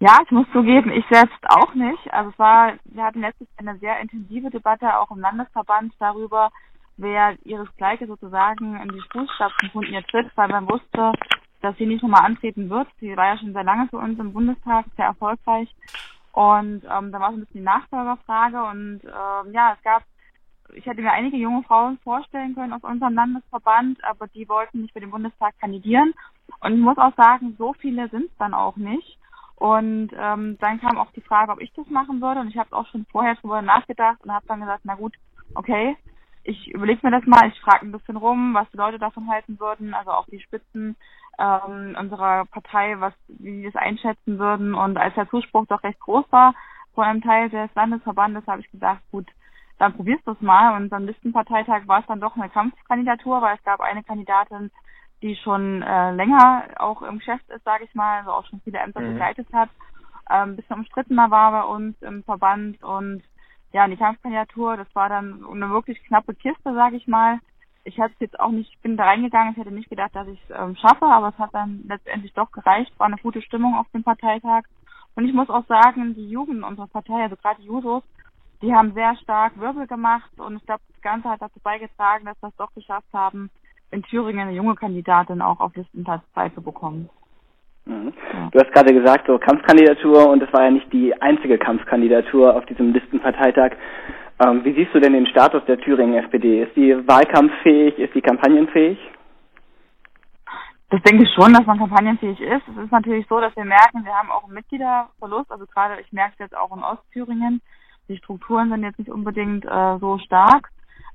Ja, ich muss zugeben, ich selbst auch nicht. Also es war, wir hatten letztes Jahr eine sehr intensive Debatte auch im Landesverband darüber, wer ihresgleichen sozusagen in die Fußstapfen von ihr tritt, weil man wusste, dass sie nicht nochmal antreten wird. Sie war ja schon sehr lange für uns im Bundestag, sehr erfolgreich. Und ähm, da war so ein bisschen die Nachfolgerfrage und ähm, ja, es gab, ich hätte mir einige junge Frauen vorstellen können aus unserem Landesverband, aber die wollten nicht für den Bundestag kandidieren. Und ich muss auch sagen, so viele sind es dann auch nicht. Und ähm, dann kam auch die Frage, ob ich das machen würde. Und ich habe auch schon vorher drüber nachgedacht und habe dann gesagt, na gut, okay, ich überlege mir das mal, ich frage ein bisschen rum, was die Leute davon halten würden, also auch die Spitzen ähm, unserer Partei, was wie die das einschätzen würden. Und als der Zuspruch doch recht groß war von einem Teil des Landesverbandes, habe ich gesagt, gut, dann probierst du es mal. Und am Listenparteitag war es dann doch eine Kampfkandidatur, weil es gab eine Kandidatin, die schon äh, länger auch im Geschäft ist, sage ich mal, also auch schon viele Ämter mhm. begleitet hat, ähm, ein bisschen umstrittener war bei uns im Verband und ja, die Kampfkandidatur, das war dann eine wirklich knappe Kiste, sage ich mal. Ich hätte jetzt auch nicht, bin da reingegangen, ich hätte nicht gedacht, dass ich es ähm, schaffe, aber es hat dann letztendlich doch gereicht, war eine gute Stimmung auf dem Parteitag. Und ich muss auch sagen, die Jugend unserer Partei, also gerade die Jusos, die haben sehr stark Wirbel gemacht und ich glaube, das Ganze hat dazu beigetragen, dass wir es doch geschafft haben, in Thüringen eine junge Kandidatin auch auf Listenplatz 2 zu bekommen. Mhm. Du hast gerade gesagt, so Kampfkandidatur und das war ja nicht die einzige Kampfkandidatur auf diesem Listenparteitag. Ähm, wie siehst du denn den Status der Thüringen SPD? Ist die wahlkampffähig? Ist die kampagnenfähig? Das denke ich schon, dass man kampagnenfähig ist. Es ist natürlich so, dass wir merken, wir haben auch einen Mitgliederverlust. Also gerade, ich merke es jetzt auch in Ostthüringen. Die Strukturen sind jetzt nicht unbedingt äh, so stark.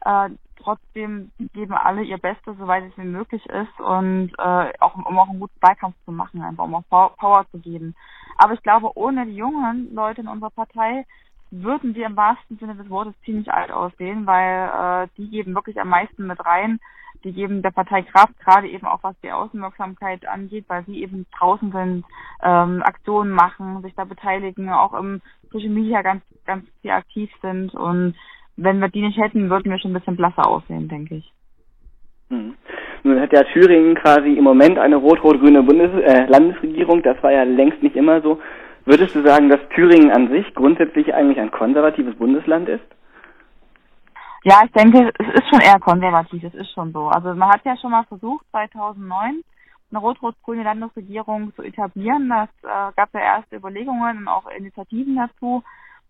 Äh, trotzdem geben alle ihr Bestes, soweit es ihnen möglich ist und äh, auch um auch einen guten Wahlkampf zu machen, einfach um auch Power zu geben. Aber ich glaube, ohne die jungen Leute in unserer Partei würden wir im wahrsten Sinne des Wortes ziemlich alt aussehen, weil äh, die geben wirklich am meisten mit rein. Die geben der Partei Kraft, gerade eben auch was die Außenwirksamkeit angeht, weil sie eben draußen sind, ähm, Aktionen machen, sich da beteiligen, auch im Social Media ganz, ganz viel aktiv sind und wenn wir die nicht hätten, würden wir schon ein bisschen blasser aussehen, denke ich. Hm. Nun hat ja Thüringen quasi im Moment eine rot-rot-grüne Bundes äh, Landesregierung. Das war ja längst nicht immer so. Würdest du sagen, dass Thüringen an sich grundsätzlich eigentlich ein konservatives Bundesland ist? Ja, ich denke, es ist schon eher konservativ, es ist schon so. Also man hat ja schon mal versucht, 2009 eine rot-rot-grüne Landesregierung zu etablieren. Das äh, gab ja erste Überlegungen und auch Initiativen dazu.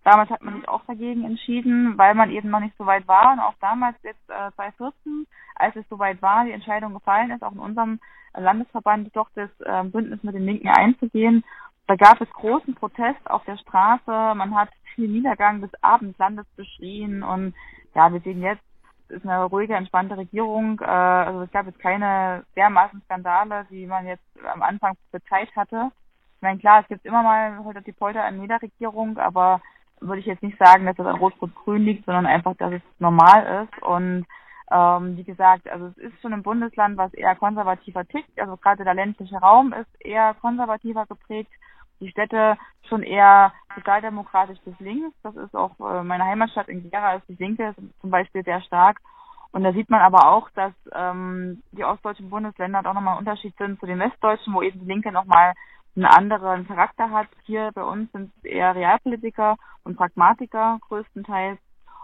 Damals hat man sich auch dagegen entschieden, weil man eben noch nicht so weit war. Und auch damals, jetzt äh, 2014, als es so weit war, die Entscheidung gefallen ist, auch in unserem Landesverband doch das äh, Bündnis mit den Linken einzugehen. Da gab es großen Protest auf der Straße. Man hat viel Niedergang des Abendlandes beschrien. Und ja, wir sehen jetzt, ist eine ruhige, entspannte Regierung. Äh, also es gab jetzt keine dermaßen Skandale, die man jetzt am Anfang bezeit hatte. Ich meine, klar, es gibt immer mal heute die Polter in jeder Regierung, aber würde ich jetzt nicht sagen, dass das an Rot-Rot-Grün liegt, sondern einfach, dass es normal ist. Und ähm, wie gesagt, also es ist schon ein Bundesland, was eher konservativer tickt. Also gerade der ländliche Raum ist eher konservativer geprägt. Die Städte schon eher sozialdemokratisch bis links. Das ist auch äh, meine Heimatstadt in Gera ist die Linke zum Beispiel sehr stark. Und da sieht man aber auch, dass ähm, die ostdeutschen Bundesländer doch nochmal ein Unterschied sind zu den westdeutschen, wo eben die Linke nochmal einen anderen Charakter hat. Hier bei uns sind es eher Realpolitiker und Pragmatiker größtenteils.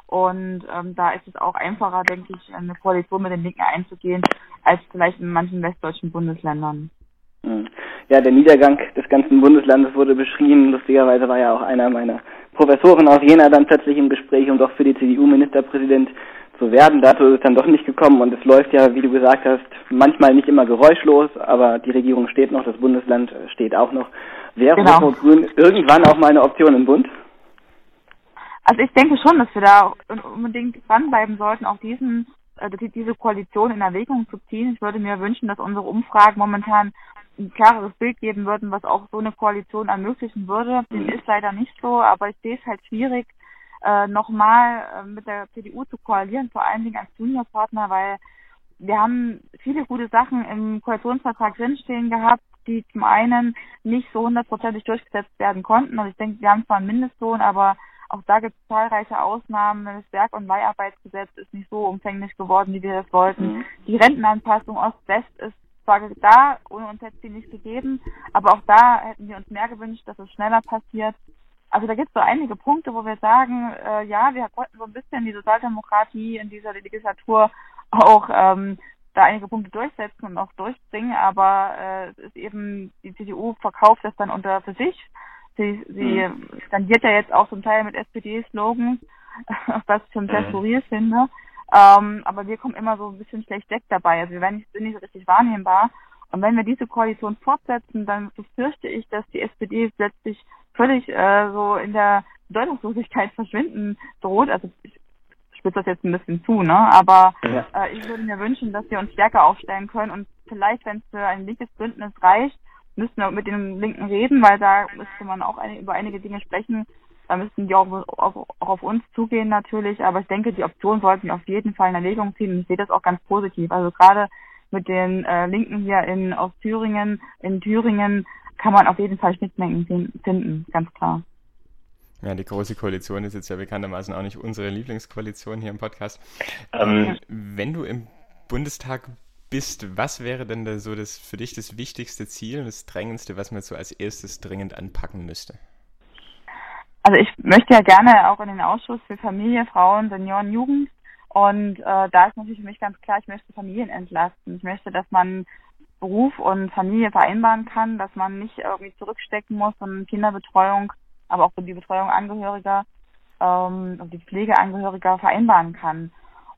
Und ähm, da ist es auch einfacher, denke ich, eine Koalition mit den Linken einzugehen, als vielleicht in manchen westdeutschen Bundesländern. Hm. Ja, der Niedergang des ganzen Bundeslandes wurde beschrieben. Lustigerweise war ja auch einer meiner Professoren aus Jena dann plötzlich im Gespräch und doch für die CDU Ministerpräsident zu werden. Dazu ist es dann doch nicht gekommen und es läuft ja, wie du gesagt hast, manchmal nicht immer geräuschlos, aber die Regierung steht noch, das Bundesland steht auch noch. Wäre genau. Rot-Grün irgendwann auch mal eine Option im Bund? Also ich denke schon, dass wir da unbedingt dranbleiben sollten, auch diesen, äh, diese Koalition in Erwägung zu ziehen. Ich würde mir wünschen, dass unsere Umfragen momentan ein klareres Bild geben würden, was auch so eine Koalition ermöglichen würde. Dem mhm. ist leider nicht so, aber ich sehe es halt schwierig, äh, nochmal äh, mit der CDU zu koalieren, vor allen Dingen als Juniorpartner, weil wir haben viele gute Sachen im Koalitionsvertrag drinstehen gehabt, die zum einen nicht so hundertprozentig durchgesetzt werden konnten. Und ich denke, wir haben zwar einen Mindestlohn, aber auch da gibt es zahlreiche Ausnahmen. Das Werk- und Leiharbeitsgesetz ist nicht so umfänglich geworden, wie wir das wollten. Mhm. Die Rentenanpassung Ost-West ist zwar da, ohne uns hätte es die nicht gegeben, aber auch da hätten wir uns mehr gewünscht, dass es schneller passiert. Also da gibt es so einige Punkte, wo wir sagen, äh, ja, wir konnten so ein bisschen die Sozialdemokratie in dieser Legislatur auch ähm, da einige Punkte durchsetzen und auch durchbringen, aber äh, es ist eben, die CDU verkauft das dann unter für sich. Sie, sie mhm. skandiert ja jetzt auch zum Teil mit SPD-Slogans, was ich schon sehr mhm. skurril finde. Ähm, aber wir kommen immer so ein bisschen schlecht weg dabei. Also wir werden nicht, sind nicht so richtig wahrnehmbar. Und wenn wir diese Koalition fortsetzen, dann befürchte ich, dass die SPD plötzlich völlig äh, so in der Bedeutungslosigkeit verschwinden droht. Also ich spitze das jetzt ein bisschen zu, ne? Aber äh, ich würde mir wünschen, dass wir uns stärker aufstellen können und vielleicht, wenn es für ein linkes Bündnis reicht, müssten wir mit den Linken reden, weil da müsste man auch eine, über einige Dinge sprechen. Da müssten die auch, auch, auch auf uns zugehen natürlich, aber ich denke, die Option sollten wir auf jeden Fall in Erwägung ziehen und ich sehe das auch ganz positiv. Also gerade mit den äh, Linken hier in aus Thüringen, in Thüringen kann man auf jeden Fall Schnittmengen finden, ganz klar. Ja, die Große Koalition ist jetzt ja bekanntermaßen auch nicht unsere Lieblingskoalition hier im Podcast. Ähm, wenn du im Bundestag bist, was wäre denn da so das für dich das wichtigste Ziel und das drängendste, was man so als erstes dringend anpacken müsste? Also ich möchte ja gerne auch in den Ausschuss für Familie, Frauen, Senioren, Jugend und äh, da ist natürlich für mich ganz klar, ich möchte Familien entlasten. Ich möchte, dass man Beruf und Familie vereinbaren kann, dass man nicht irgendwie zurückstecken muss und Kinderbetreuung aber auch die Betreuung Angehöriger ähm, und die Pflege Angehöriger vereinbaren kann.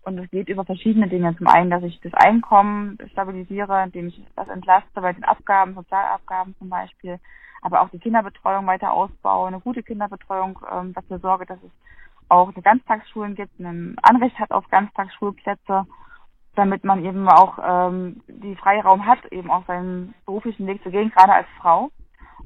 Und es geht über verschiedene Dinge. Zum einen, dass ich das Einkommen stabilisiere, indem ich das entlaste bei den Abgaben, Sozialabgaben zum Beispiel, aber auch die Kinderbetreuung weiter ausbaue, eine gute Kinderbetreuung ähm, dafür sorge, dass es auch eine Ganztagsschulen gibt, ein Anrecht hat auf Ganztagsschulplätze, damit man eben auch ähm, die Freiraum hat, eben auch seinen beruflichen Weg zu gehen, gerade als Frau.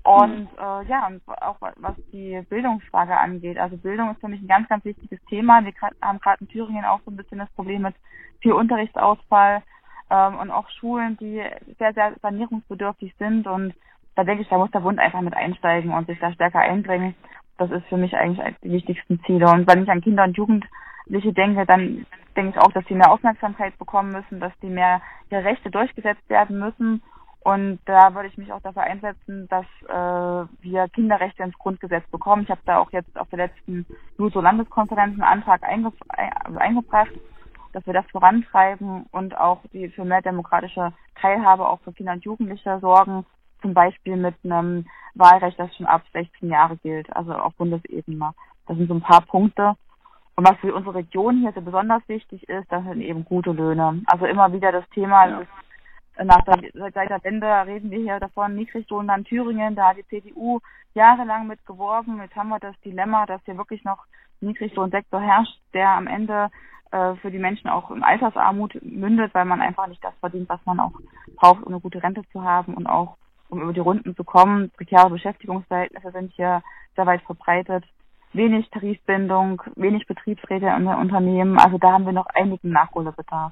Und äh, ja, und auch was die Bildungsfrage angeht. Also Bildung ist für mich ein ganz, ganz wichtiges Thema. Wir haben gerade in Thüringen auch so ein bisschen das Problem mit viel Unterrichtsausfall ähm, und auch Schulen, die sehr, sehr sanierungsbedürftig sind. Und da denke ich, da muss der Bund einfach mit einsteigen und sich da stärker einbringen. Das ist für mich eigentlich die wichtigsten Ziele. Und wenn ich an Kinder und Jugendliche denke, dann denke ich auch, dass sie mehr Aufmerksamkeit bekommen müssen, dass die mehr ihre Rechte durchgesetzt werden müssen und da würde ich mich auch dafür einsetzen, dass äh, wir Kinderrechte ins Grundgesetz bekommen. Ich habe da auch jetzt auf der letzten JUSO-Landeskonferenz einen Antrag einge also eingebracht, dass wir das vorantreiben und auch die für mehr demokratische Teilhabe auch für Kinder und Jugendliche sorgen, zum Beispiel mit einem Wahlrecht, das schon ab 16 Jahre gilt, also auf Bundesebene. Das sind so ein paar Punkte. Und was für unsere Region hier so besonders wichtig ist, das sind eben gute Löhne. Also immer wieder das Thema, ja. Ist nach der, seit der Wende reden wir hier davon, Niedriglohnland Thüringen, da hat die CDU jahrelang mit geworben. Jetzt haben wir das Dilemma, dass hier wirklich noch Niedriglohnsektor herrscht, der am Ende äh, für die Menschen auch in Altersarmut mündet, weil man einfach nicht das verdient, was man auch braucht, um eine gute Rente zu haben und auch um über die Runden zu kommen. Prekäre Beschäftigungsverhältnisse sind hier sehr weit verbreitet. Wenig Tarifbindung, wenig Betriebsräte in den Unternehmen. Also da haben wir noch einigen Nachholbedarf.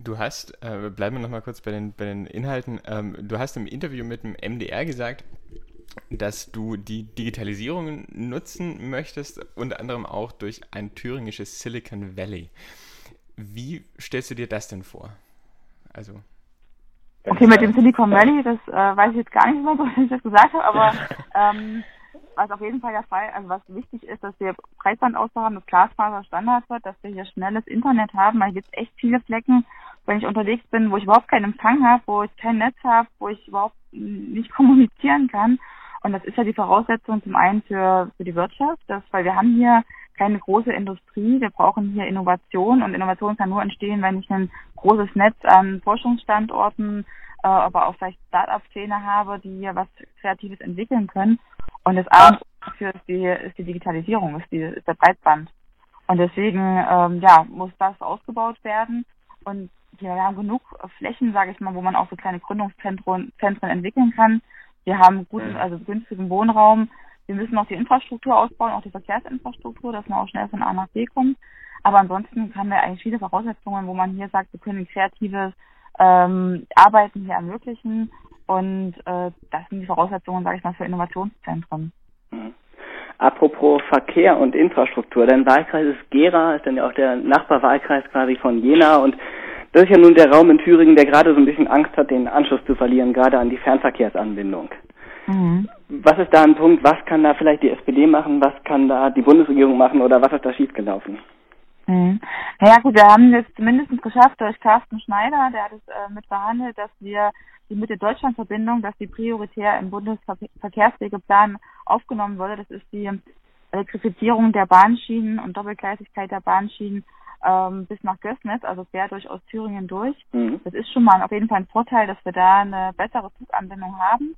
Du hast, äh, bleiben wir nochmal kurz bei den, bei den Inhalten, ähm, du hast im Interview mit dem MDR gesagt, dass du die Digitalisierung nutzen möchtest, unter anderem auch durch ein thüringisches Silicon Valley. Wie stellst du dir das denn vor? Also. Okay, mit dem Silicon Valley, das äh, weiß ich jetzt gar nicht mehr, was ich das gesagt habe, aber ähm, was auf jeden Fall der Fall, also was wichtig ist, dass wir Breitbandausbau haben, dass Glasfaser Standard wird, dass wir hier schnelles Internet haben, weil hier gibt echt viele Flecken, wenn ich unterwegs bin, wo ich überhaupt keinen Empfang habe, wo ich kein Netz habe, wo ich überhaupt nicht kommunizieren kann. Und das ist ja die Voraussetzung zum einen für, für die Wirtschaft, dass, weil wir haben hier keine große Industrie, wir brauchen hier Innovation und Innovation kann nur entstehen, wenn ich ein großes Netz an Forschungsstandorten, äh, aber auch vielleicht Start-up-Szene habe, die hier was Kreatives entwickeln können. Und das A dafür ist die, ist die Digitalisierung, ist, die, ist der Breitband. Und deswegen, ähm, ja, muss das ausgebaut werden. Und wir haben genug Flächen, sage ich mal, wo man auch so kleine Gründungszentren Zentren entwickeln kann. Wir haben guten, also günstigen Wohnraum. Wir müssen auch die Infrastruktur ausbauen, auch die Verkehrsinfrastruktur, dass man auch schnell von A nach B kommt. Aber ansonsten haben wir eigentlich viele Voraussetzungen, wo man hier sagt, wir können kreatives ähm, Arbeiten hier ermöglichen und äh, das sind die Voraussetzungen, sage ich mal, für Innovationszentren. Mhm. Apropos Verkehr und Infrastruktur, dein Wahlkreis ist Gera, ist dann ja auch der Nachbarwahlkreis quasi von Jena und Das ist ja nun der Raum in Thüringen, der gerade so ein bisschen Angst hat, den Anschluss zu verlieren, gerade an die Fernverkehrsanbindung. Mhm. Was ist da ein Punkt? Was kann da vielleicht die SPD machen? Was kann da die Bundesregierung machen? Oder was ist da schiefgelaufen? Mhm. Naja gut, wir haben es zumindest geschafft durch Carsten Schneider, der hat es äh, mit verhandelt, dass wir die Mitte-Deutschland-Verbindung, dass die prioritär im Bundesverkehrswegeplan aufgenommen wurde. Das ist die Elektrifizierung der Bahnschienen und Doppelgleisigkeit der Bahnschienen ähm, bis nach Gößnitz, also quer durch Ostthüringen durch. Mhm. Das ist schon mal auf jeden Fall ein Vorteil, dass wir da eine bessere Zuganbindung haben.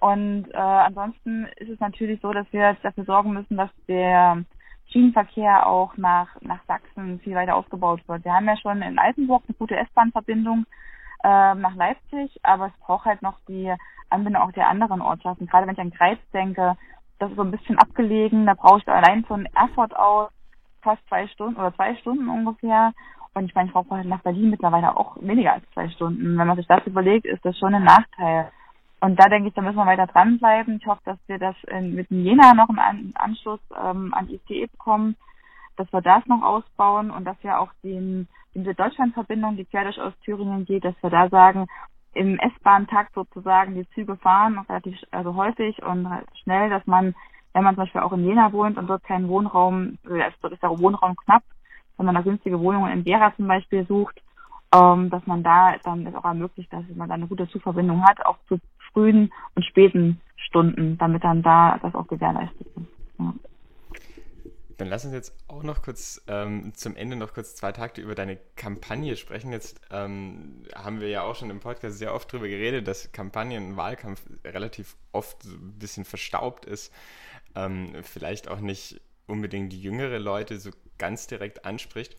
Und äh, ansonsten ist es natürlich so, dass wir dafür sorgen müssen, dass der Schienenverkehr auch nach, nach Sachsen viel weiter ausgebaut wird. Wir haben ja schon in Altenburg eine gute S-Bahn-Verbindung äh, nach Leipzig, aber es braucht halt noch die Anbindung auch der anderen Ortschaften. Gerade wenn ich an Greiz denke, das ist so ein bisschen abgelegen, da brauche ich allein von Erfurt aus fast zwei Stunden oder zwei Stunden ungefähr. Und ich meine, ich brauche nach Berlin mittlerweile auch weniger als zwei Stunden. Wenn man sich das überlegt, ist das schon ein Nachteil. Und da denke ich, da müssen wir weiter dranbleiben. Ich hoffe, dass wir das in, mit Jena noch im Anschluss ähm, an ICE bekommen, dass wir das noch ausbauen und dass wir auch den, diese Deutschlandverbindung, die quer durch Ostthüringen geht, dass wir da sagen, im S-Bahn-Takt sozusagen die Züge fahren, relativ also häufig und halt schnell, dass man, wenn man zum Beispiel auch in Jena wohnt und dort keinen Wohnraum, äh, dort ist der Wohnraum knapp, sondern da günstige Wohnungen in Gera zum Beispiel sucht, ähm, dass man da dann es auch ermöglicht, dass man da eine gute Zugverbindung hat, auch zu frühen und späten Stunden, damit dann da das auch gewährleistet ist. Ja. Dann lass uns jetzt auch noch kurz ähm, zum Ende noch kurz zwei Takte über deine Kampagne sprechen. Jetzt ähm, haben wir ja auch schon im Podcast sehr oft darüber geredet, dass Kampagnen Wahlkampf relativ oft so ein bisschen verstaubt ist. Ähm, vielleicht auch nicht unbedingt die jüngere Leute so ganz direkt anspricht.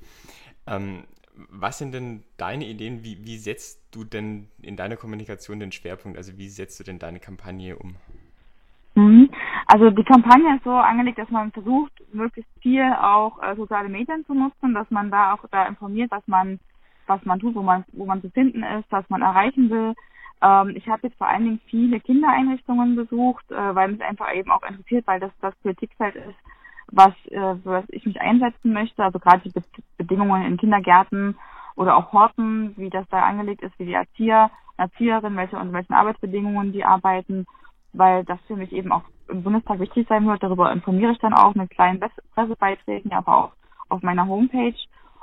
Was sind denn deine Ideen? Wie, wie setzt du denn in deiner Kommunikation den Schwerpunkt? Also wie setzt du denn deine Kampagne um? Mhm. Also die Kampagne ist so angelegt, dass man versucht, möglichst viel auch äh, soziale Medien zu nutzen, dass man da auch da informiert, was man was man tut, wo man wo man zu finden ist, was man erreichen will. Ähm, ich habe jetzt vor allen Dingen viele Kindereinrichtungen besucht, äh, weil mich einfach eben auch interessiert, weil das das Politikfeld ist, was, äh, was ich mich einsetzen möchte. Also gerade die Be Bedingungen in Kindergärten oder auch Horten, wie das da angelegt ist, wie die Erzieher, Erzieherinnen, welche und welchen Arbeitsbedingungen die arbeiten, weil das für mich eben auch im Bundestag wichtig sein wird. Darüber informiere ich dann auch mit kleinen Pressebeiträgen, aber auch auf meiner Homepage.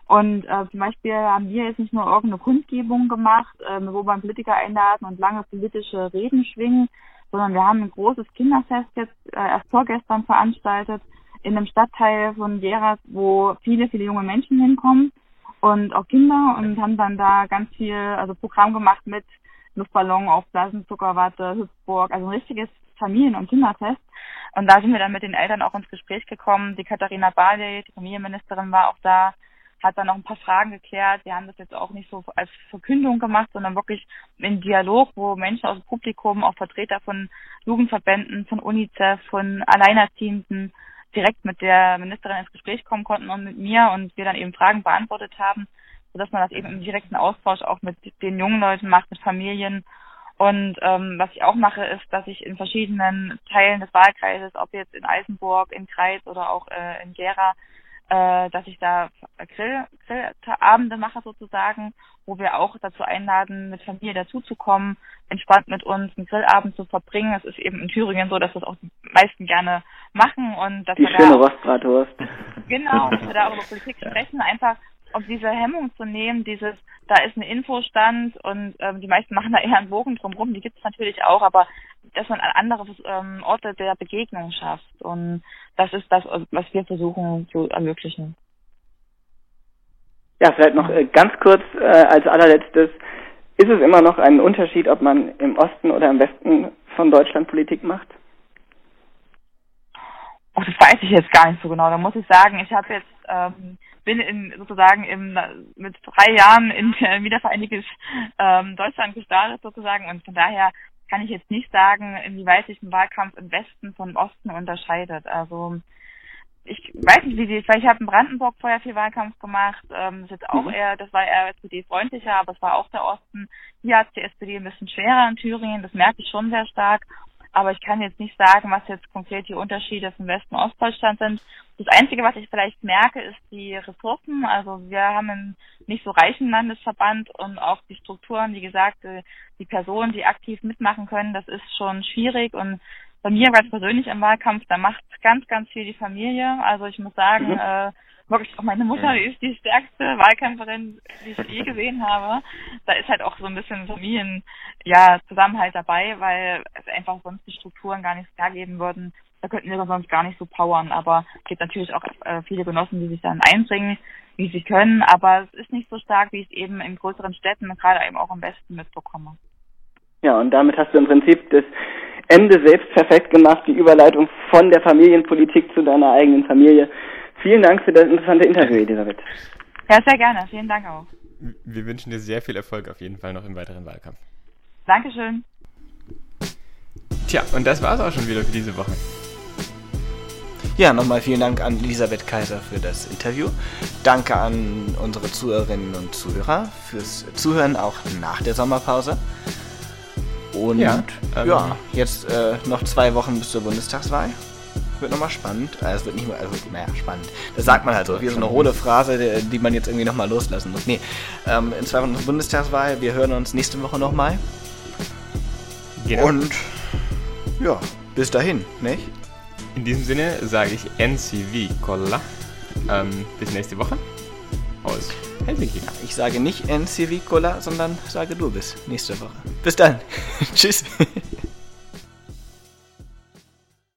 Und äh, zum Beispiel haben wir jetzt nicht nur irgendeine Kundgebung gemacht, äh, wo man Politiker einladen und lange politische Reden schwingen, sondern wir haben ein großes Kinderfest jetzt äh, erst vorgestern veranstaltet, in einem Stadtteil von Geras, wo viele, viele junge Menschen hinkommen und auch Kinder und haben dann da ganz viel, also Programm gemacht mit Luftballon, Aufblasen, Zuckerwatte, Hüpfburg, also ein richtiges Familien- und Kinderfest. Und da sind wir dann mit den Eltern auch ins Gespräch gekommen. Die Katharina Barley, die Familienministerin, war auch da, hat dann noch ein paar Fragen geklärt. Wir haben das jetzt auch nicht so als Verkündung gemacht, sondern wirklich in Dialog, wo Menschen aus dem Publikum, auch Vertreter von Jugendverbänden, von UNICEF, von Alleinerziehenden, direkt mit der Ministerin ins Gespräch kommen konnten und mit mir und wir dann eben Fragen beantwortet haben, sodass man das eben im direkten Austausch auch mit den jungen Leuten macht, mit Familien. Und ähm, was ich auch mache, ist, dass ich in verschiedenen Teilen des Wahlkreises, ob jetzt in Eisenburg, in Kreis oder auch äh, in Gera, äh, dass ich da Grill, Grillabende mache sozusagen, wo wir auch dazu einladen, mit Familie dazuzukommen, entspannt mit uns einen Grillabend zu verbringen. Es ist eben in Thüringen so, dass das auch die meisten gerne machen und dass die wir schöne da Rostbratwurst. Genau, dass wir da über Politik sprechen, einfach um diese Hemmung zu nehmen, dieses, da ist ein Infostand und ähm, die meisten machen da eher einen Bogen drumherum, die gibt es natürlich auch, aber dass man andere ähm, Orte der Begegnung schafft. Und das ist das, was wir versuchen zu ermöglichen. Ja, vielleicht noch äh, ganz kurz äh, als allerletztes. Ist es immer noch ein Unterschied, ob man im Osten oder im Westen von Deutschland Politik macht? Oh, das weiß ich jetzt gar nicht so genau. Da muss ich sagen, ich habe jetzt ähm, bin in sozusagen im mit drei Jahren in der wiedervereinigtes ähm, Deutschland gestartet sozusagen und von daher kann ich jetzt nicht sagen, inwieweit sich ein Wahlkampf im Westen vom Osten unterscheidet. Also ich weiß nicht, wie die, weil ich habe in Brandenburg vorher viel Wahlkampf gemacht. Ähm, das ist jetzt auch mhm. eher, das war eher SPD-freundlicher, aber es war auch der Osten. Hier hat die SPD ein bisschen schwerer in Thüringen, das merke ich schon sehr stark. Aber ich kann jetzt nicht sagen, was jetzt konkret die Unterschiede vom Westen und Ostdeutschland sind. Das Einzige, was ich vielleicht merke, ist die Ressourcen. Also wir haben einen nicht so reichen Landesverband und auch die Strukturen, wie gesagt, äh, die Personen, die aktiv mitmachen können, das ist schon schwierig und bei mir ganz persönlich im Wahlkampf, da macht ganz, ganz viel die Familie. Also ich muss sagen, mhm. äh, wirklich auch meine Mutter, die ist die stärkste Wahlkämpferin, die ich je gesehen habe. Da ist halt auch so ein bisschen Familien, ja, Zusammenhalt dabei, weil es einfach sonst die Strukturen gar nicht hergeben würden. Da könnten wir sonst gar nicht so powern. Aber es gibt natürlich auch äh, viele Genossen, die sich dann einbringen, wie sie können. Aber es ist nicht so stark, wie ich es eben in größeren Städten, gerade eben auch im Westen mitbekomme. Ja, und damit hast du im Prinzip das Ende selbst perfekt gemacht, die Überleitung von der Familienpolitik zu deiner eigenen Familie. Vielen Dank für das interessante Interview, Elisabeth. Ja, sehr gerne. Vielen Dank auch. Wir wünschen dir sehr viel Erfolg auf jeden Fall noch im weiteren Wahlkampf. Dankeschön. Tja, und das war's auch schon wieder für diese Woche. Ja, nochmal vielen Dank an Elisabeth Kaiser für das Interview. Danke an unsere Zuhörerinnen und Zuhörer fürs Zuhören auch nach der Sommerpause. Und ja, ähm, ja jetzt äh, noch zwei Wochen bis zur Bundestagswahl. Wird nochmal spannend. Also es wird nicht mehr, also naja, spannend. Das sagt man halt so. Wie so eine hohle Phrase, die, die man jetzt irgendwie nochmal loslassen muss. Nee, ähm, in zwei Wochen Bundestagswahl. Wir hören uns nächste Woche nochmal. Genau. Und ja, bis dahin, nicht? In diesem Sinne sage ich NCV Kolla. Ähm, bis nächste Woche. Aus Helsinki. Ich sage nicht NCV Kolla, sondern sage du bis nächste Woche. Bis dann. Tschüss.